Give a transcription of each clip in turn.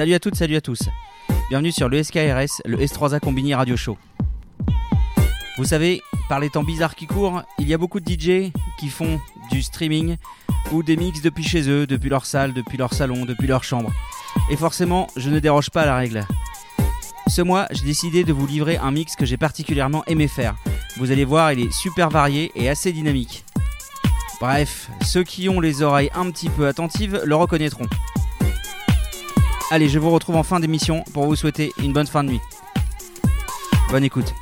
Salut à toutes, salut à tous. Bienvenue sur le SKRS, le S3A Combini Radio Show. Vous savez, par les temps bizarres qui courent, il y a beaucoup de DJ qui font du streaming ou des mix depuis chez eux, depuis leur salle, depuis leur salon, depuis leur chambre. Et forcément, je ne déroge pas à la règle. Ce mois, j'ai décidé de vous livrer un mix que j'ai particulièrement aimé faire. Vous allez voir, il est super varié et assez dynamique. Bref, ceux qui ont les oreilles un petit peu attentives le reconnaîtront. Allez, je vous retrouve en fin d'émission pour vous souhaiter une bonne fin de nuit. Bonne écoute.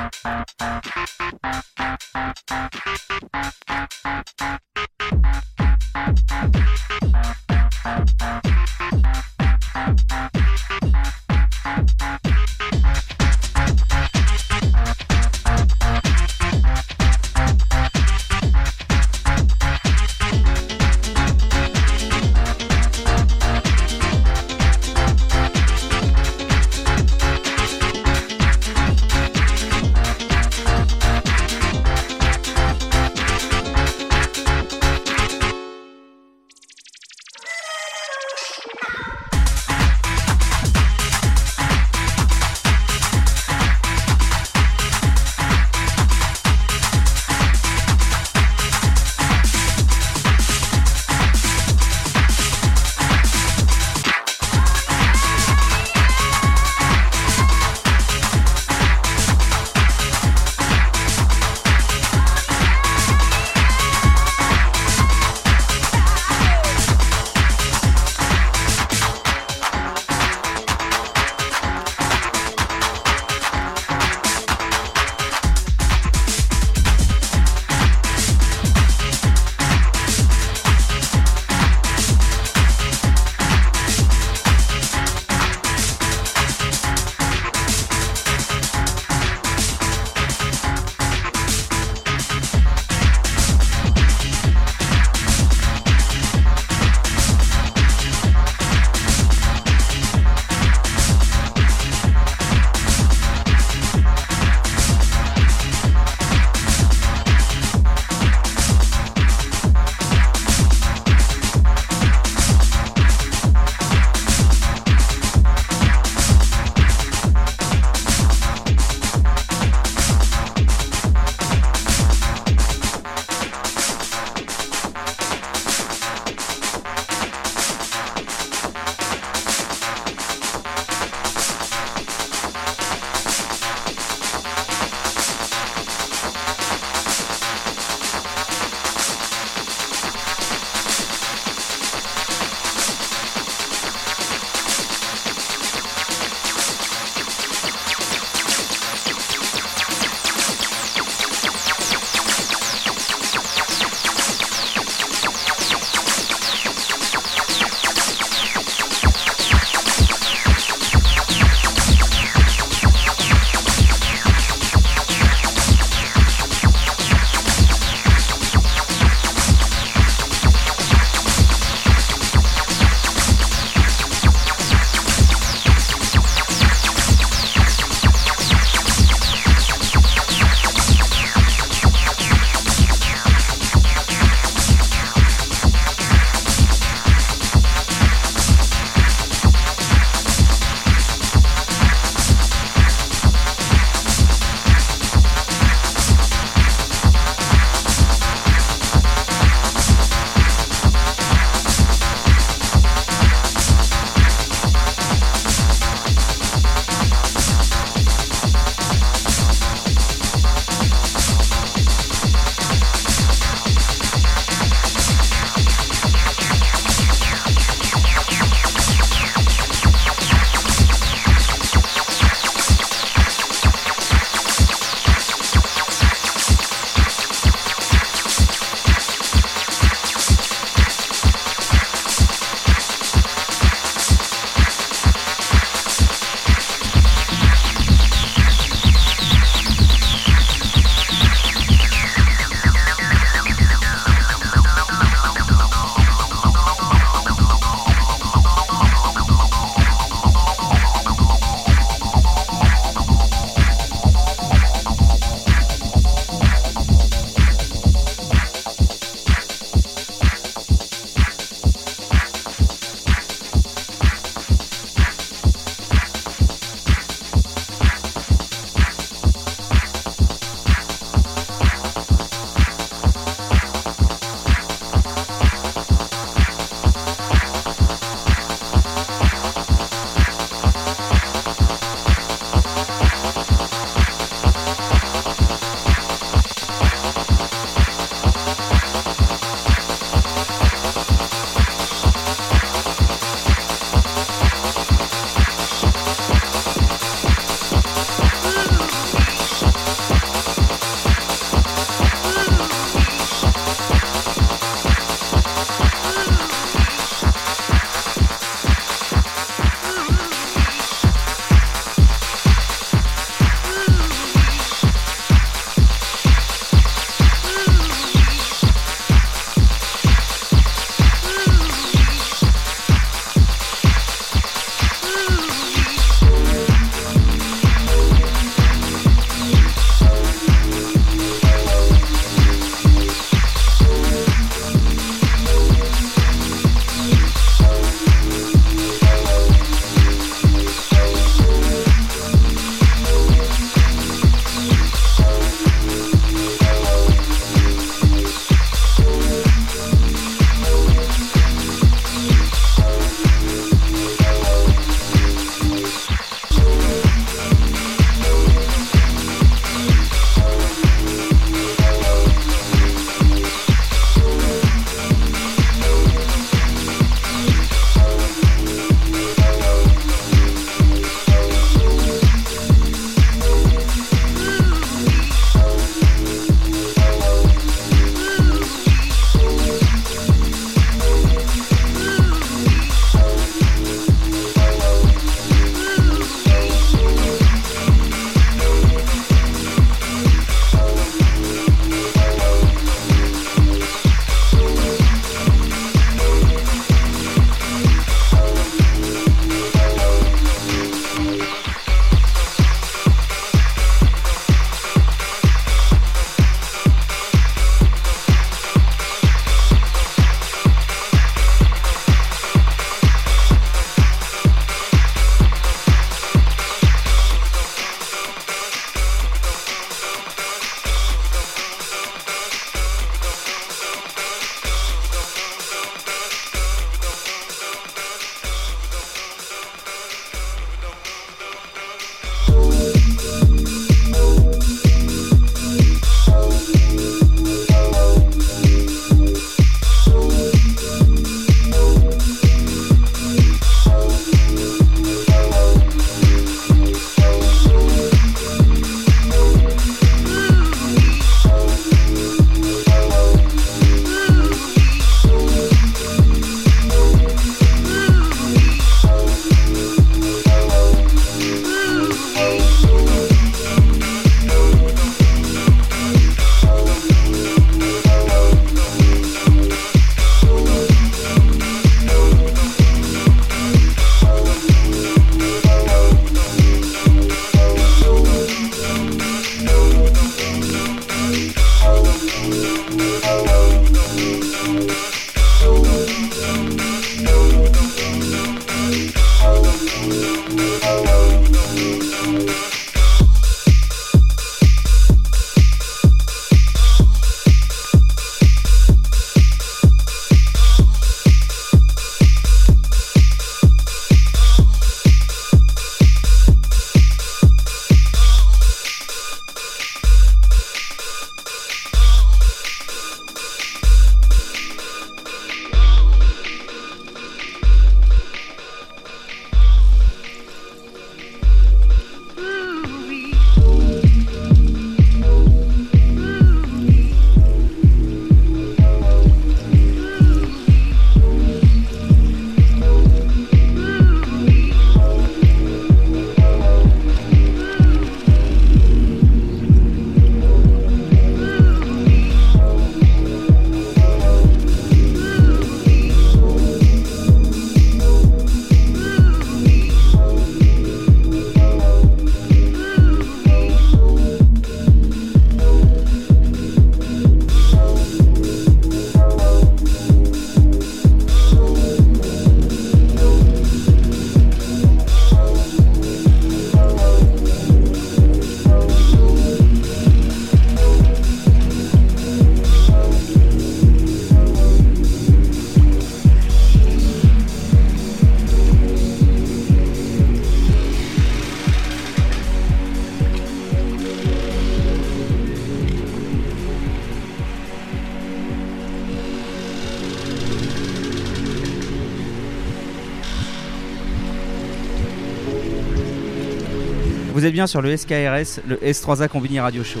Êtes bien sur le SKRS, le S3A Combini Radio Show.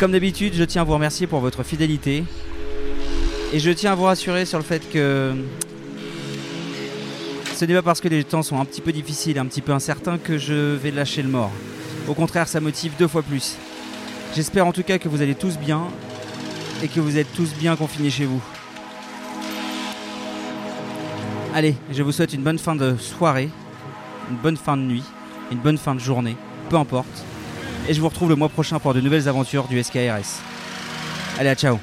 Comme d'habitude, je tiens à vous remercier pour votre fidélité. Et je tiens à vous rassurer sur le fait que ce n'est pas parce que les temps sont un petit peu difficiles, un petit peu incertains que je vais lâcher le mort. Au contraire, ça motive deux fois plus. J'espère en tout cas que vous allez tous bien et que vous êtes tous bien confinés chez vous. Allez, je vous souhaite une bonne fin de soirée, une bonne fin de nuit, une bonne fin de journée, peu importe. Et je vous retrouve le mois prochain pour de nouvelles aventures du SKRS. Allez, à ciao